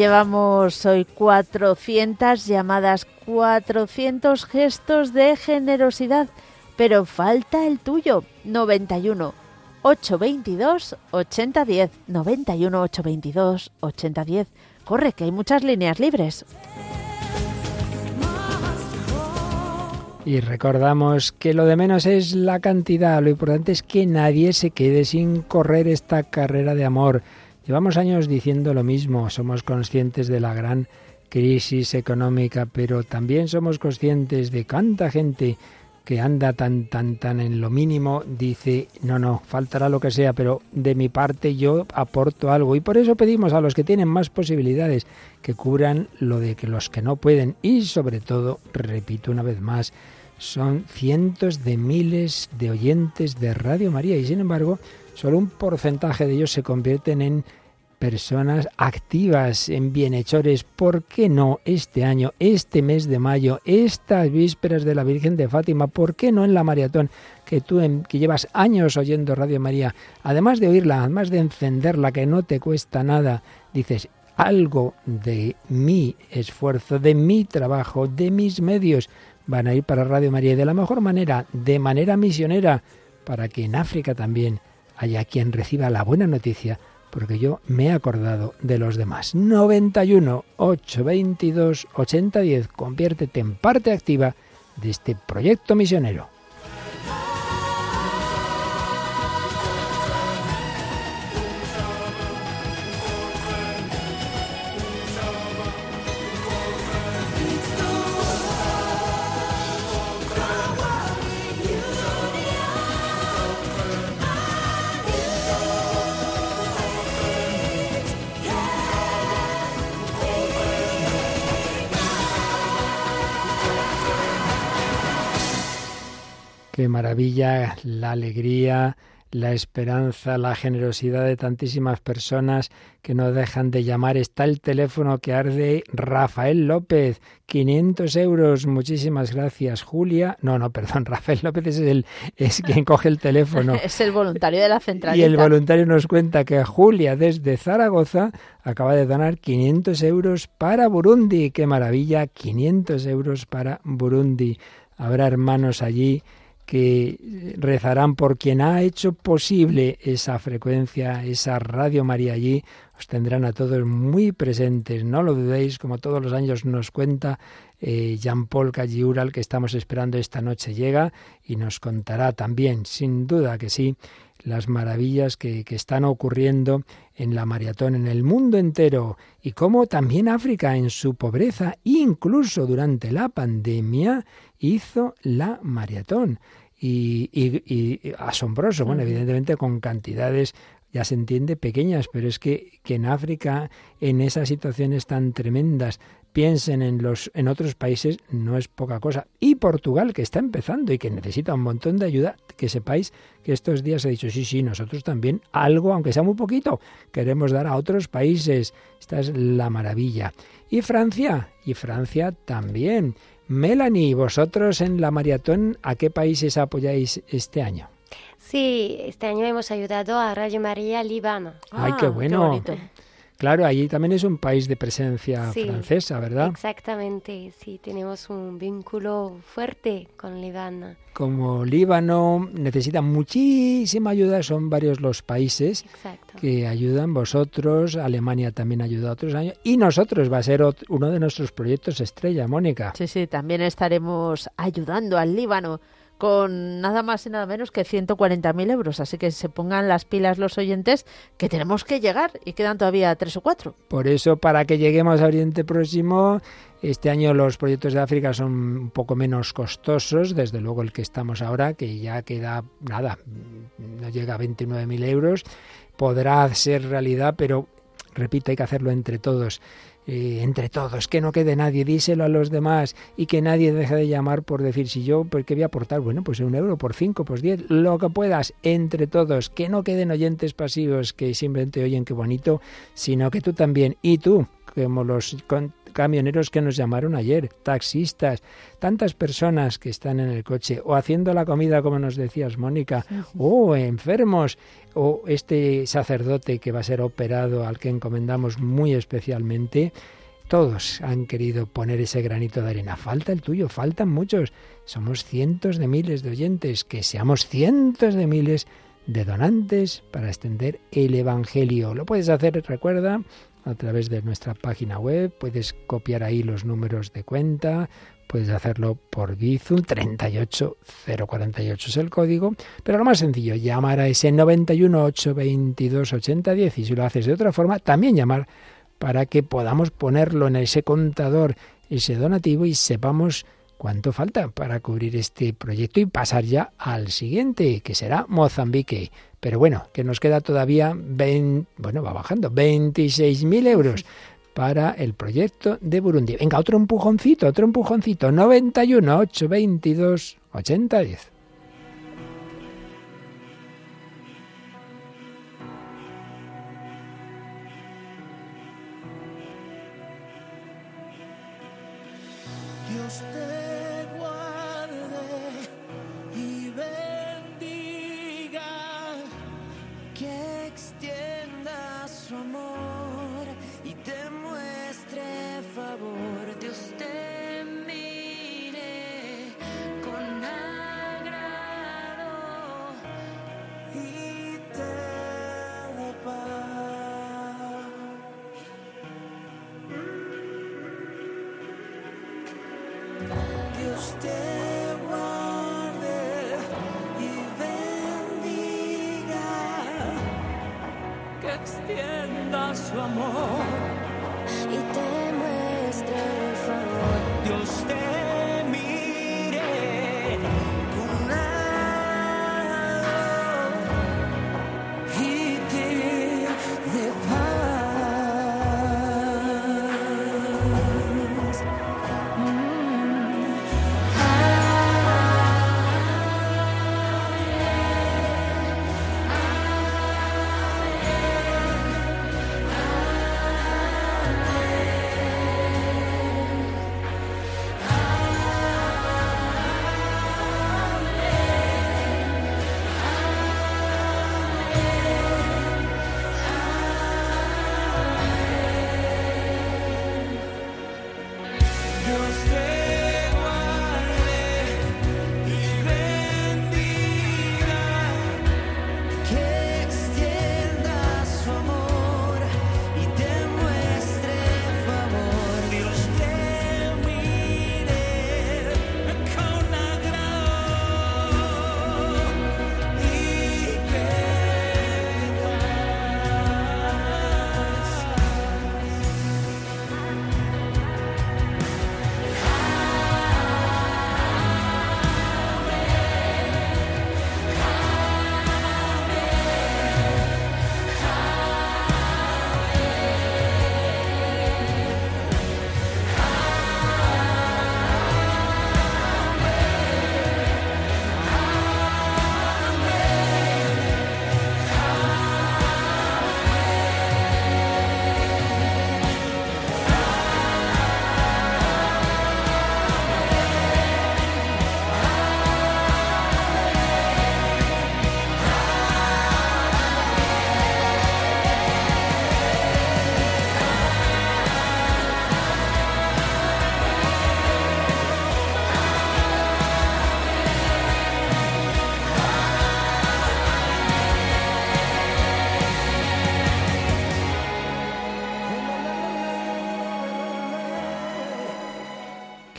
Llevamos hoy 400 llamadas, 400 gestos de generosidad, pero falta el tuyo, 91 822 8010, 91 822 8010. Corre, que hay muchas líneas libres. Y recordamos que lo de menos es la cantidad, lo importante es que nadie se quede sin correr esta carrera de amor. Llevamos años diciendo lo mismo, somos conscientes de la gran crisis económica, pero también somos conscientes de cuánta gente que anda tan tan tan en lo mínimo dice, no, no, faltará lo que sea, pero de mi parte yo aporto algo y por eso pedimos a los que tienen más posibilidades que cubran lo de que los que no pueden. Y sobre todo, repito una vez más, son cientos de miles de oyentes de Radio María. Y sin embargo solo un porcentaje de ellos se convierten en personas activas, en bienhechores. ¿Por qué no este año, este mes de mayo, estas vísperas de la Virgen de Fátima? ¿Por qué no en la maratón que tú que llevas años oyendo Radio María, además de oírla, además de encenderla, que no te cuesta nada, dices algo de mi esfuerzo, de mi trabajo, de mis medios van a ir para Radio María y de la mejor manera, de manera misionera, para que en África también haya quien reciba la buena noticia, porque yo me he acordado de los demás. 91 822 8010, conviértete en parte activa de este proyecto misionero. Maravilla, la alegría, la esperanza, la generosidad de tantísimas personas que no dejan de llamar. Está el teléfono que arde Rafael López, 500 euros. Muchísimas gracias, Julia. No, no, perdón, Rafael López es, el, es quien coge el teléfono. Es el voluntario de la centralita. Y el voluntario nos cuenta que Julia desde Zaragoza acaba de donar 500 euros para Burundi. ¡Qué maravilla! 500 euros para Burundi. Habrá hermanos allí que rezarán por quien ha hecho posible esa frecuencia, esa Radio María allí. Os tendrán a todos muy presentes, no lo dudéis, como todos los años nos cuenta eh, Jean-Paul Calliural, que estamos esperando esta noche llega y nos contará también, sin duda que sí, las maravillas que, que, están ocurriendo en la maratón en el mundo entero y cómo también África en su pobreza, incluso durante la pandemia, hizo la maratón. Y, y, y asombroso, bueno, evidentemente con cantidades ya se entiende, pequeñas, pero es que, que en África, en esas situaciones tan tremendas, piensen en los en otros países no es poca cosa. Y Portugal, que está empezando y que necesita un montón de ayuda, que sepáis que estos días he dicho, sí, sí, nosotros también algo, aunque sea muy poquito, queremos dar a otros países. Esta es la maravilla. Y Francia, y Francia también. Melanie, vosotros en la maratón, ¿a qué países apoyáis este año? Sí, este año hemos ayudado a Radio María Líbano. Ay, qué Ah, bueno. Claro, allí también es un país de presencia Sí, francesa, ¿verdad? Exactamente, sí, tenemos un vínculo fuerte con Líbano. Como Líbano necesita muchísima ayuda, son varios los países Exacto. que ayudan vosotros, Alemania también ayuda otros años y nosotros va a ser uno de nuestros proyectos estrella, Mónica. Sí, sí, también estaremos ayudando al Líbano con nada más y nada menos que 140.000 euros. Así que se pongan las pilas los oyentes que tenemos que llegar y quedan todavía tres o cuatro. Por eso, para que lleguemos a Oriente Próximo, este año los proyectos de África son un poco menos costosos, desde luego el que estamos ahora, que ya queda nada, no llega a 29.000 euros, podrá ser realidad, pero repito, hay que hacerlo entre todos. Eh, entre todos, que no quede nadie, díselo a los demás y que nadie deje de llamar por decir si yo, ¿por qué voy a aportar? Bueno, pues un euro, por cinco, pues diez, lo que puedas, entre todos, que no queden oyentes pasivos que simplemente oyen qué bonito, sino que tú también, y tú, como los camioneros que nos llamaron ayer, taxistas, tantas personas que están en el coche o haciendo la comida, como nos decías, Mónica, o enfermos, o este sacerdote que va a ser operado al que encomendamos muy especialmente. Todos han querido poner ese granito de arena. Falta el tuyo, faltan muchos. Somos cientos de miles de oyentes, que seamos cientos de miles de donantes para extender el Evangelio. Lo puedes hacer, recuerda, a través de nuestra página web, puedes copiar ahí los números de cuenta, puedes hacerlo por Bizum, 38048 es el código, pero lo más sencillo, llamar a ese 91 822 8010 y si lo haces de otra forma, también llamar para que podamos ponerlo en ese contador, ese donativo y sepamos cuánto falta para cubrir este proyecto y pasar ya al siguiente, que será Mozambique. Pero bueno, que nos queda todavía, 20, bueno, va bajando, 26.000 euros para el proyecto de Burundi. Venga, otro empujoncito, otro empujoncito, 91, 8, 22, 80, 10.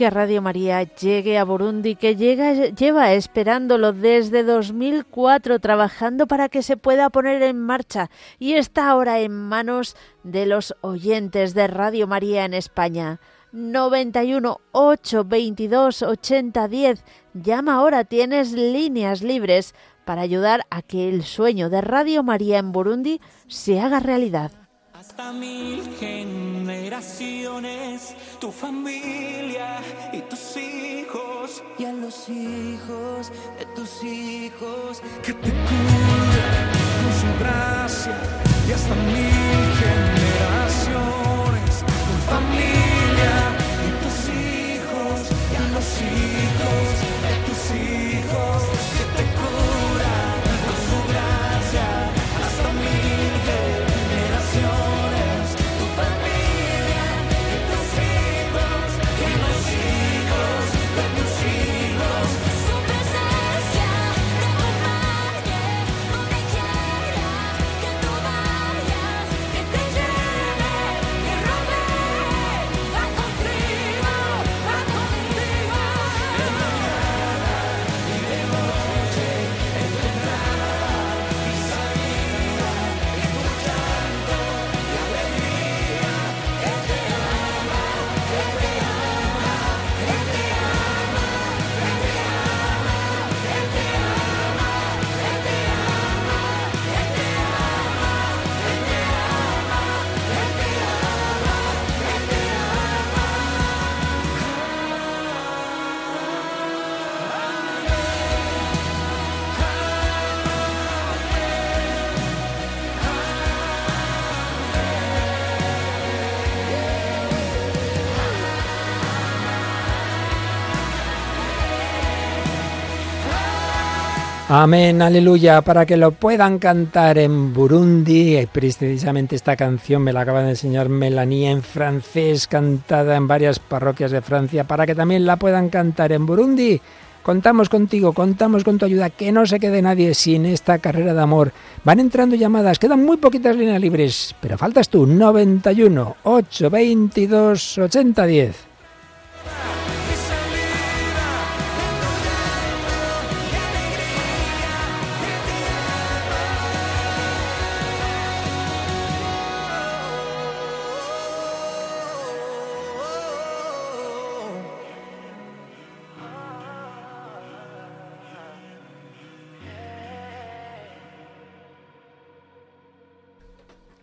Que Radio María llegue a Burundi, que llega, lleva esperándolo desde 2004, trabajando para que se pueda poner en marcha y está ahora en manos de los oyentes de Radio María en España. 91 822 8010. Llama ahora, tienes líneas libres para ayudar a que el sueño de Radio María en Burundi se haga realidad. Hasta mil generaciones, tu familia y tus hijos, y a los hijos de tus hijos, que te cubra con su gracia, y hasta mil generaciones, tu familia y tus hijos, y a los hijos Amén, aleluya, para que lo puedan cantar en Burundi. Precisamente esta canción me la acaba de enseñar Melanie en francés, cantada en varias parroquias de Francia, para que también la puedan cantar en Burundi. Contamos contigo, contamos con tu ayuda, que no se quede nadie sin esta carrera de amor. Van entrando llamadas, quedan muy poquitas líneas libres, pero faltas tú, 91 822 8010.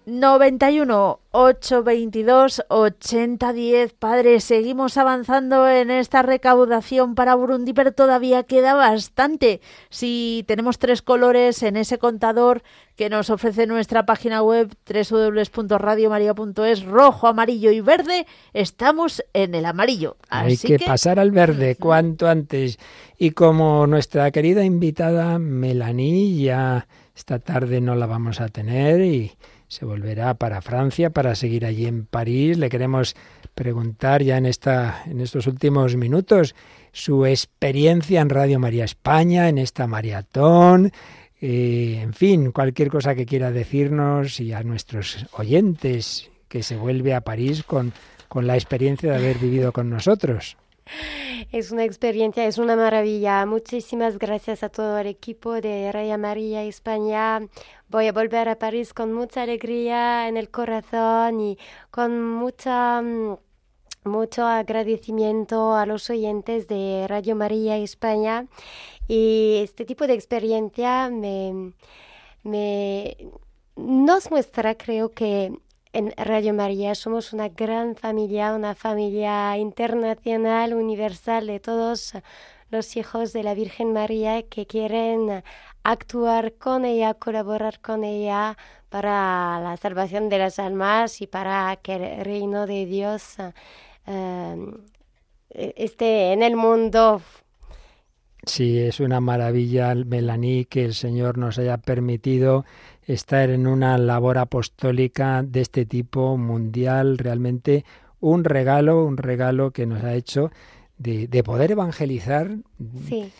Noventa y uno ocho veintidós ochenta diez Padre, seguimos avanzando en esta recaudación para Burundi, pero todavía queda bastante. Si tenemos tres colores en ese contador que nos ofrece nuestra página web www.radiomaria.es, rojo, amarillo y verde, estamos en el amarillo. Hay Así que, pasar al verde cuanto antes. Y como nuestra querida invitada Melanie ya esta tarde no la vamos a tener y se volverá para Francia para seguir allí en París. Le queremos preguntar ya en esta en estos últimos minutos su experiencia en Radio María España, en esta maratón, eh, en fin, cualquier cosa que quiera decirnos y a nuestros oyentes que se vuelve a París con, con la experiencia de haber vivido con nosotros. Es una experiencia, es una maravilla. Muchísimas gracias a todo el equipo de Radio María España. Voy a volver a París con mucha alegría en el corazón y con mucha, mm, mucho agradecimiento a los oyentes de Radio María España. Y este tipo de experiencia me, me nos muestra, creo que en Radio María somos una gran familia, una familia internacional, universal de todos los hijos de la Virgen María que quieren actuar con ella, colaborar con ella para la salvación de las almas y para que el reino de Dios eh, esté en el mundo. Sí, es una maravilla, Melanie, que el Señor nos haya permitido estar en una labor apostólica de este tipo mundial, realmente un regalo, un regalo que nos ha hecho de, de poder evangelizar Sí.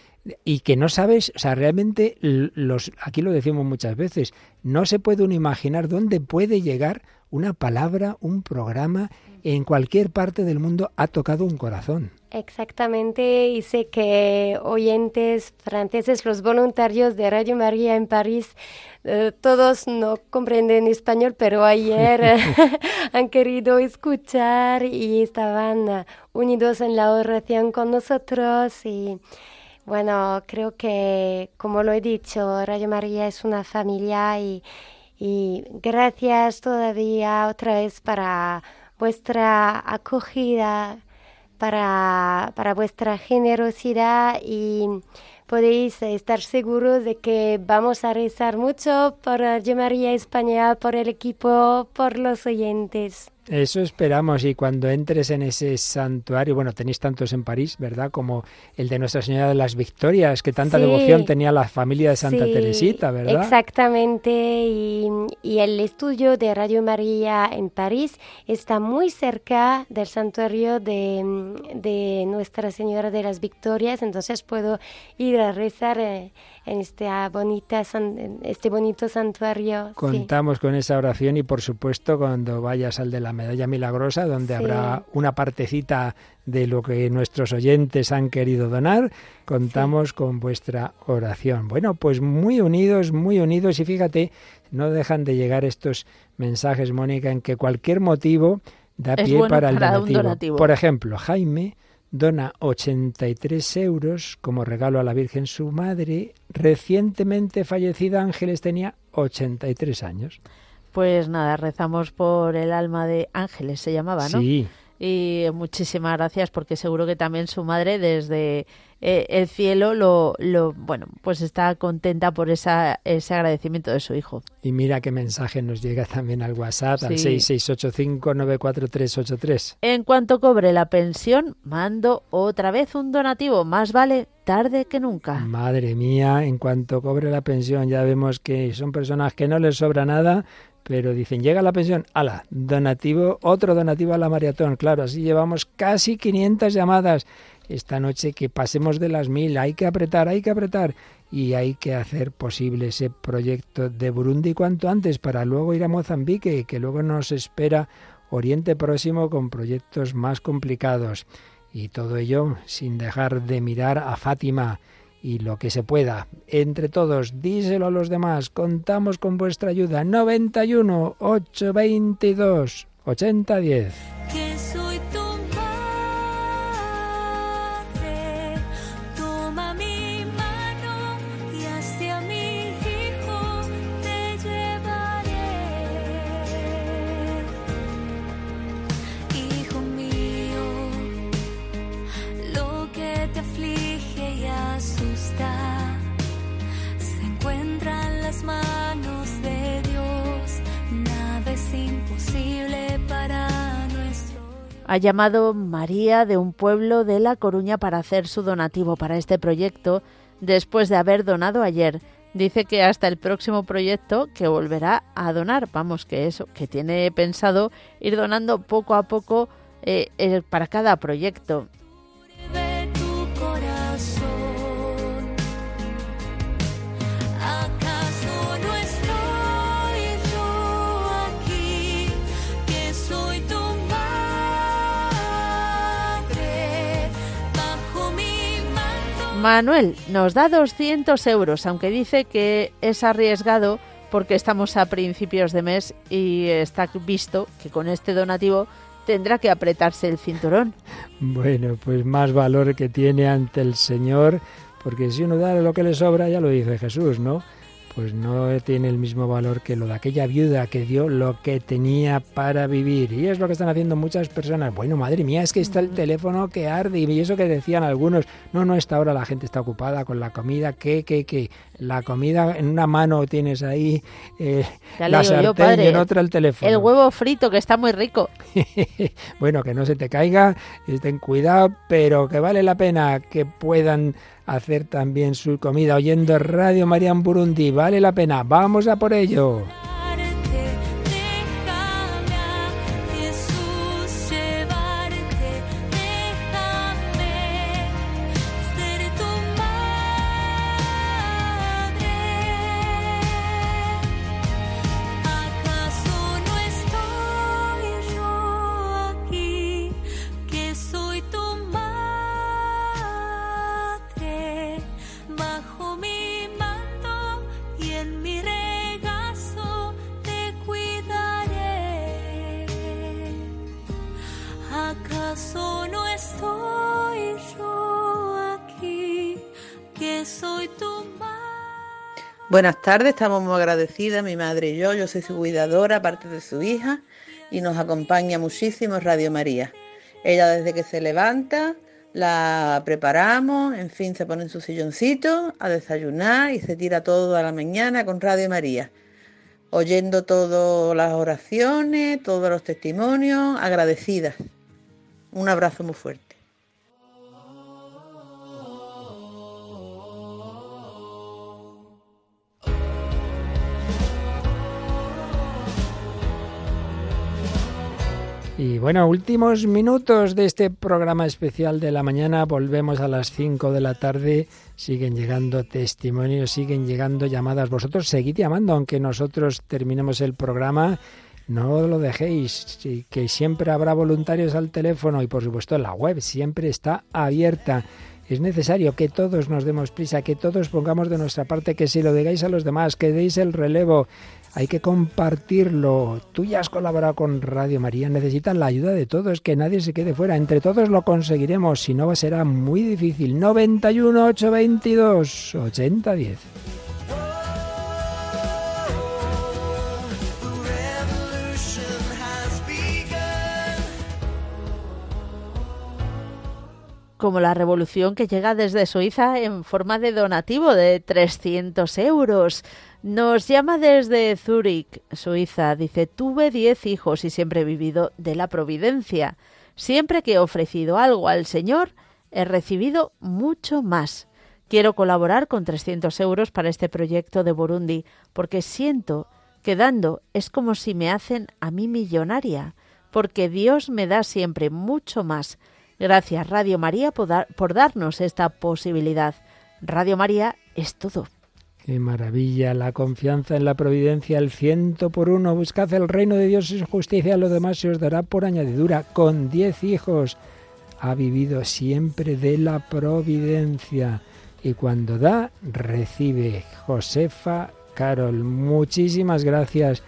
y que no sabes, o sea, realmente los, aquí lo decimos muchas veces, no se puede uno imaginar dónde puede llegar una palabra, un programa, en cualquier parte del mundo ha tocado un corazón. Exactamente, y sé que oyentes franceses, los voluntarios de Radio María en París, eh, todos no comprenden español, pero ayer han querido escuchar y estaban eh, unidos en la oración con nosotros y bueno, creo que como lo he dicho, Radio María es una familia y, y gracias todavía otra vez para vuestra acogida para, para vuestra generosidad y podéis estar seguros de que vamos a rezar mucho por María España, por el equipo, por los oyentes. Eso esperamos y cuando entres en ese santuario, bueno, tenéis tantos en París, ¿verdad? Como el de Nuestra Señora de las Victorias, que tanta Sí. devoción tenía la familia de Santa Sí, Teresita, ¿verdad? Exactamente, y, y el estudio de Radio María en París está muy cerca del santuario de, de Nuestra Señora de las Victorias, entonces puedo ir a rezar eh, en esta bonita san- en este bonito santuario. sí. Contamos con esa oración y por supuesto cuando vayas al de la medalla milagrosa, donde Sí. habrá una partecita de lo que nuestros oyentes han querido donar, contamos con vuestra oración. Bueno, pues muy unidos, muy unidos y fíjate, no dejan de llegar estos mensajes, Mónica, en que cualquier motivo da Es pie bueno para el para un donativo. donativo. Por ejemplo, Jaime dona 83 euros como regalo a la Virgen su madre. Recientemente fallecida Ángeles tenía 83 años. Pues nada, rezamos por el alma de Ángeles, se llamaba, ¿no? Sí, Y muchísimas gracias porque seguro que también su madre desde eh, el cielo lo, lo, bueno, pues está contenta por esa, ese agradecimiento de su hijo. y mira qué mensaje nos llega también al WhatsApp, al Sí. 6685943383. En cuanto cobre la pensión, mando otra vez un donativo. Más vale tarde que nunca. Madre mía, en cuanto cobre la pensión ya vemos que son personas que no les sobra nada, pero dicen, llega la pensión, ala, donativo, otro donativo a la maratón. Claro, así llevamos casi 500 llamadas esta noche que pasemos de las mil. Hay que apretar, hay que apretar y hay que hacer posible ese proyecto de Burundi cuanto antes para luego ir a Mozambique, que luego nos espera Oriente Próximo con proyectos más complicados. Y todo ello sin dejar de mirar a Fátima y lo que se pueda. Entre todos, díselo a los demás. Contamos con vuestra ayuda. 91 822 8010. que soy Ha llamado María de un pueblo de La Coruña para hacer su donativo para este proyecto después de haber donado ayer. Dice que hasta el próximo proyecto que volverá a donar. Vamos, que eso, que tiene pensado ir donando poco a poco eh, para cada proyecto. Manuel nos da 200 euros, aunque dice que es arriesgado porque estamos a principios de mes y está visto que con este donativo tendrá que apretarse el cinturón. Bueno, pues más valor que tiene ante el Señor, porque si uno da lo que le sobra, ya lo dice Jesús, ¿no? Pues no tiene el mismo valor que lo de aquella viuda que dio lo que tenía para vivir. Y es lo que están haciendo muchas personas. Bueno, madre mía, es que está el teléfono que arde. Y eso que decían algunos, no, no, esta hora la gente está ocupada con la comida. ¿Qué, qué, qué? La comida en una mano tienes ahí eh, la yo, sartén padre, y en otra el teléfono. El huevo frito, que está muy rico. bueno, que no se te caiga, ten cuidado, pero que vale la pena que puedan hacer también su comida oyendo Radio María en Burundi. Vale la pena, vamos a por ello. Buenas tardes, estamos muy agradecidas, mi madre y yo. Yo soy su cuidadora, aparte de su hija, y nos acompaña muchísimo Radio María. Ella desde que se levanta, la preparamos, en fin, se pone en su silloncito a desayunar y se tira todo a la mañana con Radio María, oyendo todas las oraciones, todos los testimonios, agradecidas. Un abrazo muy fuerte. Y bueno, últimos minutos de este programa especial de la mañana. Volvemos a las 5 de la tarde. Siguen llegando testimonios, siguen llegando llamadas. Vosotros seguid llamando, aunque nosotros terminemos el programa. No lo dejéis, que siempre habrá voluntarios al teléfono y por supuesto la web siempre está abierta. Es necesario que todos nos demos prisa, que todos pongamos de nuestra parte, que si lo digáis a los demás, que deis el relevo, hay que compartirlo. Tú ya has colaborado con Radio María, necesitan la ayuda de todos, que nadie se quede fuera. Entre todos lo conseguiremos, si no será muy difícil. 91 822 8010. Como la revolución que llega desde Suiza en forma de donativo de 300 euros. Nos llama desde Zúrich, Suiza. Dice, tuve diez hijos y siempre he vivido de la providencia. Siempre que he ofrecido algo al Señor, he recibido mucho más. Quiero colaborar con 300 euros para este proyecto de Burundi, porque siento que dando es como si me hacen a mí millonaria, porque Dios me da siempre mucho más. Gracias Radio María por, por darnos esta posibilidad. Radio María es todo. Qué maravilla, la confianza en la providencia, el ciento por uno. Buscad el reino de Dios y su justicia, lo demás se os dará por añadidura. Con diez hijos ha vivido siempre de la providencia. Y cuando da, recibe. Josefa Carol, muchísimas gracias.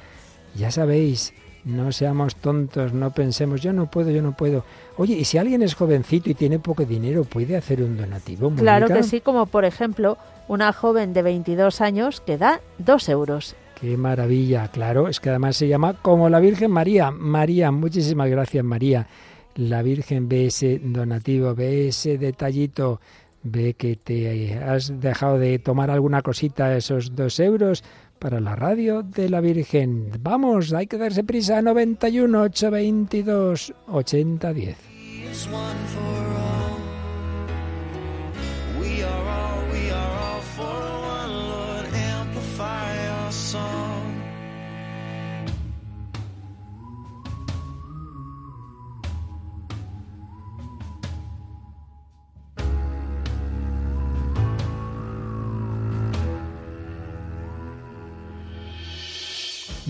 Ya sabéis, no seamos tontos, no pensemos, yo no puedo, yo no puedo. Oye, y si alguien es jovencito y tiene poco dinero, ¿puede hacer un donativo? Claro que sí, como por ejemplo una joven de 22 años que da 2 euros. Qué maravilla, claro, es que además se llama como la Virgen María. María, muchísimas gracias María. La Virgen ve ese donativo, ve ese detallito, ve que te has dejado de tomar alguna cosita, esos dos euros para la radio de la Virgen. Vamos, hay que darse prisa, 91 822 8010.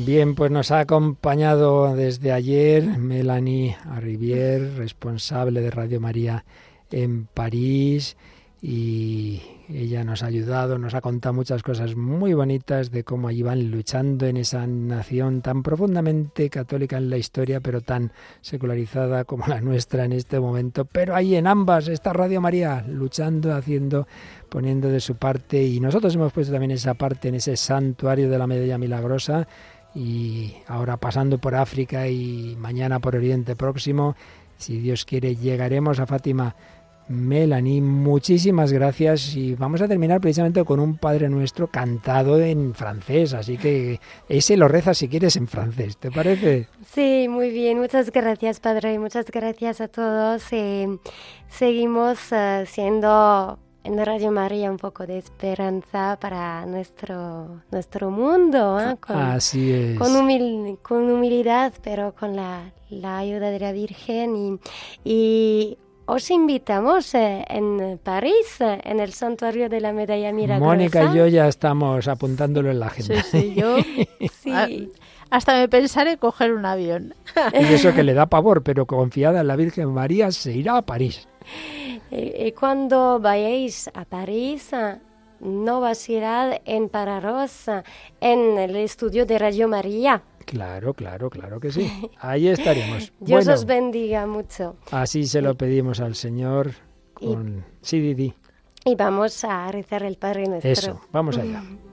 Bien, pues nos ha acompañado desde ayer Melanie Arrivier, responsable de Radio María en París, y ella nos ha ayudado, nos ha contado muchas cosas muy bonitas de cómo allí van luchando en esa nación tan profundamente católica en la historia, pero tan secularizada como la nuestra en este momento. Pero ahí en ambas está Radio María luchando, haciendo, poniendo de su parte, y nosotros hemos puesto también esa parte en ese santuario de la Medalla Milagrosa y ahora pasando por África y mañana por Oriente Próximo, si Dios quiere, llegaremos a Fátima. Melanie, muchísimas gracias y vamos a terminar precisamente con un Padre Nuestro cantado en francés, así que ese lo reza si quieres en francés, ¿te parece? Sí, muy bien, muchas gracias Padre, muchas gracias a todos. Eh, seguimos uh, siendo en Radio María un poco de esperanza para nuestro, nuestro mundo, ¿eh? con, Así es. Con, con humildad, pero con la, la, ayuda de la Virgen. Y, y os invitamos eh, en París, eh, en el santuario de la Medalla Milagrosa. Mónica y yo ya estamos apuntándolo en la agenda. Sí, sí, yo sí. hasta me pensaré coger un avión. Y eso que le da pavor, pero confiada en la Virgen María se irá a París. Y, cuando vayáis a París, no vacilad en pararos en el estudio de Radio María. Claro, claro, claro que sí. Ahí estaremos. Dios os bendiga mucho. Así se lo pedimos al Señor con... sí, Didi. Y vamos a rezar el Padre Nuestro. Eso, vamos allá.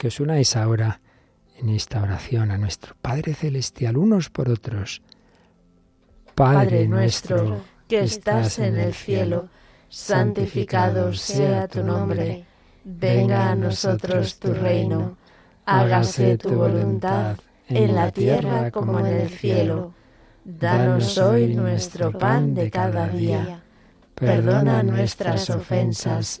que os unáis ahora en esta oración a nuestro Padre Celestial, unos por otros. Padre nuestro, que estás en el cielo, santificado sea tu nombre. Venga a nosotros tu reino. Hágase tu voluntad en la tierra como en el cielo. Danos hoy nuestro pan de cada día. Perdona nuestras ofensas,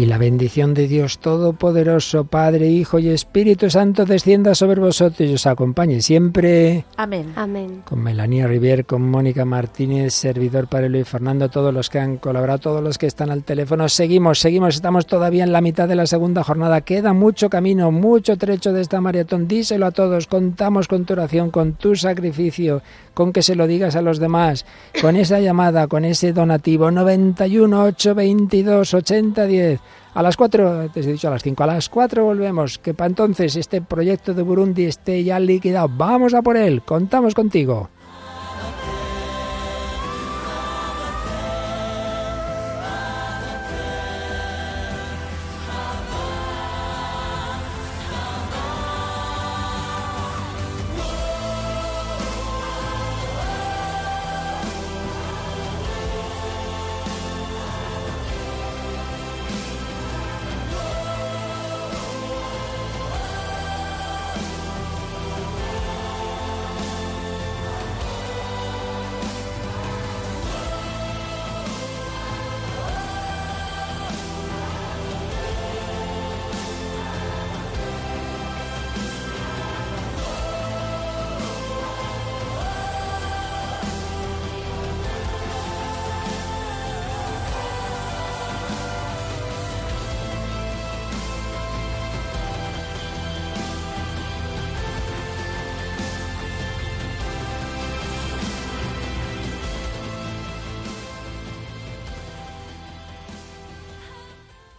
Y la bendición de Dios Todopoderoso, Padre, Hijo y Espíritu Santo, descienda sobre vosotros y os acompañe siempre. Amén. Amén. Con Melanie Rivier, con Mónica Martínez, servidor para Luis Fernando, todos los que han colaborado, todos los que están al teléfono. Seguimos, seguimos, estamos todavía en la mitad de la segunda jornada. Queda mucho camino, mucho trecho de esta maratón. Díselo a todos, contamos con tu oración, con tu sacrificio, con que se lo digas a los demás, con esa llamada, con ese donativo 91 822 8010. A las 4, te he dicho a las 5, a las 4 volvemos, que para entonces este proyecto de Burundi esté ya liquidado. Vamos a por él, contamos contigo.